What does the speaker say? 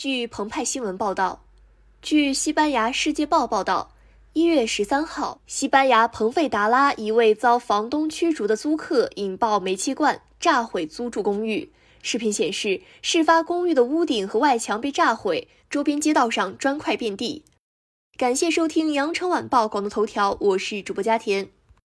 据澎湃新闻报道据西班牙世界报报道一月十三号西班牙彭费达拉一位遭房东驱逐的租客引爆煤气罐炸毁租住公寓。视频显示事发公寓的屋顶和外墙被炸毁周边街道上砖块遍地。感谢收听羊城晚报广东头条我是主播佳田。